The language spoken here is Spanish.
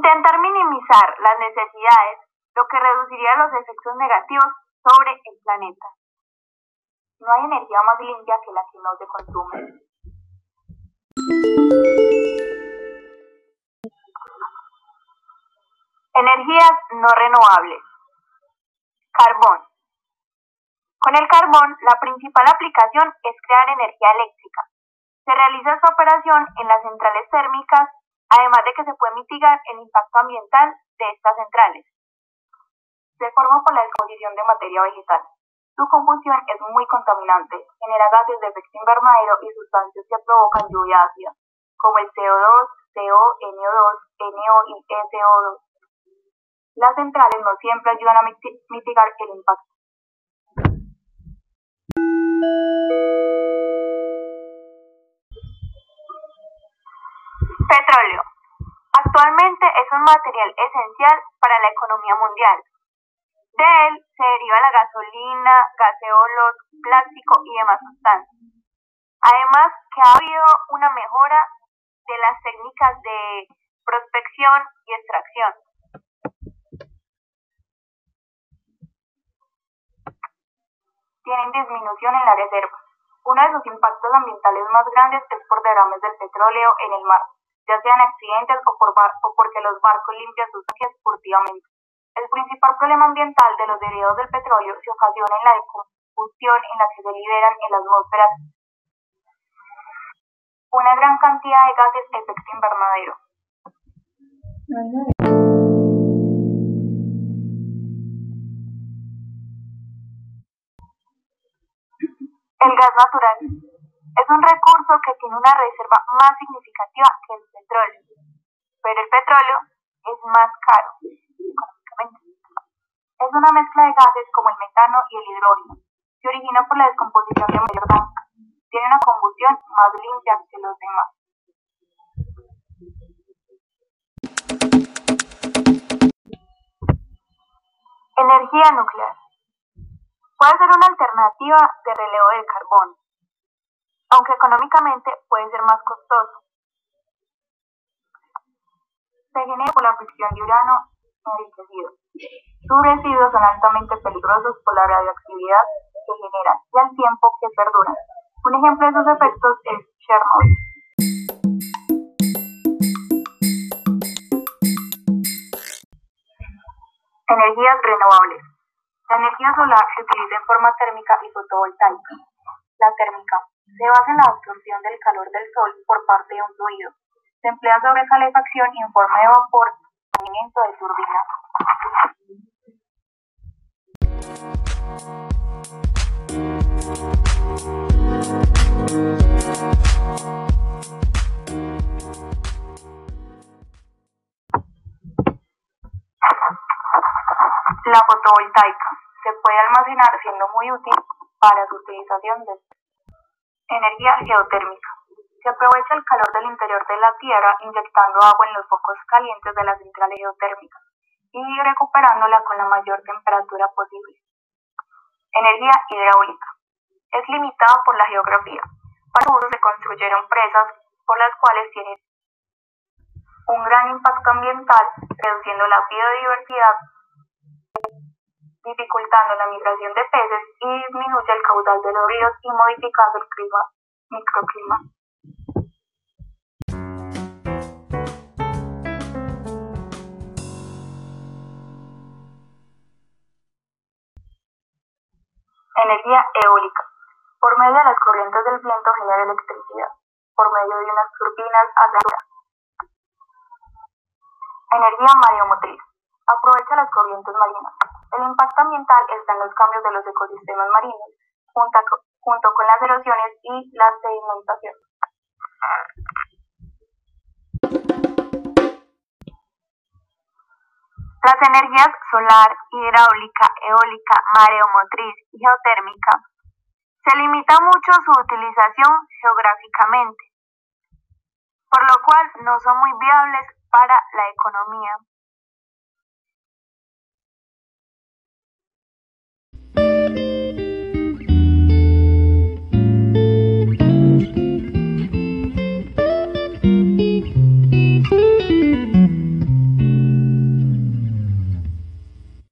Intentar minimizar las necesidades, lo que reduciría los efectos negativos sobre el planeta. No hay energía más limpia que la que no se consume. Energías no renovables. Carbón. Con el carbón, la principal aplicación es crear energía eléctrica. Se realiza esta operación en las centrales térmicas, además de que se puede mitigar el impacto ambiental de estas centrales. Se forma por la exposición de materia vegetal. Su combustión es muy contaminante, genera gases de efecto invernadero y sustancias que provocan lluvia ácida, como el CO2, CO, NO2, NO y SO2. Las centrales no siempre ayudan a mitigar el impacto. Petróleo. Actualmente es un material esencial para la economía mundial, de él se deriva la gasolina, gaseolos, plástico y demás sustancias. Además que ha habido una mejora de las técnicas de prospección y extracción. Tienen disminución en la reserva. Uno de sus impactos ambientales más grandes es por derrames del petróleo en el mar, ya sean accidentes o, por o porque los barcos limpian sus aguas furtivamente. El principal problema ambiental de los derivados del petróleo se ocasiona en la decombustión en la que se liberan en la atmósfera una gran cantidad de gases de efecto invernadero. El gas natural es un recurso que tiene una reserva más significativa que el petróleo, pero el petróleo es más caro es una mezcla de gases como el metano y el hidrógeno. Se origina por la descomposición de mayor blanca. Tiene una combustión más limpia que los demás. Energía nuclear. Puede ser una alternativa de relevo del carbón, aunque económicamente puede ser más costoso. Se genera por la fricción de urano enriquecido. Sus residuos son altamente peligrosos por la radioactividad que generan y al tiempo que perduran. Un ejemplo de esos efectos es Chernobyl. Energías renovables. La energía solar se utiliza en forma térmica y fotovoltaica. La térmica se basa en la absorción del calor del sol por parte de un fluido. Se emplea sobre calefacción en forma de vapor movimiento de turbina. La fotovoltaica se puede almacenar siendo muy útil para su utilización de energía geotérmica. Se aprovecha el calor del interior de la Tierra inyectando agua en los focos calientes de las centrales geotérmicas y recuperándola con la mayor temperatura posible. Energía hidráulica. Es limitada por la geografía. Para uso se construyeron presas por las cuales tiene un gran impacto ambiental, reduciendo la biodiversidad, dificultando la migración de peces y disminuye el caudal de los ríos y modificando el clima, microclima. Energía eólica. Por medio de las corrientes del viento genera electricidad. Por medio de unas turbinas a Energía mareomotriz. Aprovecha las corrientes marinas. El impacto ambiental está en los cambios de los ecosistemas marinos, junto, con las erosiones y la sedimentación. Las energías solar, hidráulica, eólica, mareomotriz y geotérmica se limita mucho su utilización geográficamente, por lo cual no son muy viables para la economía.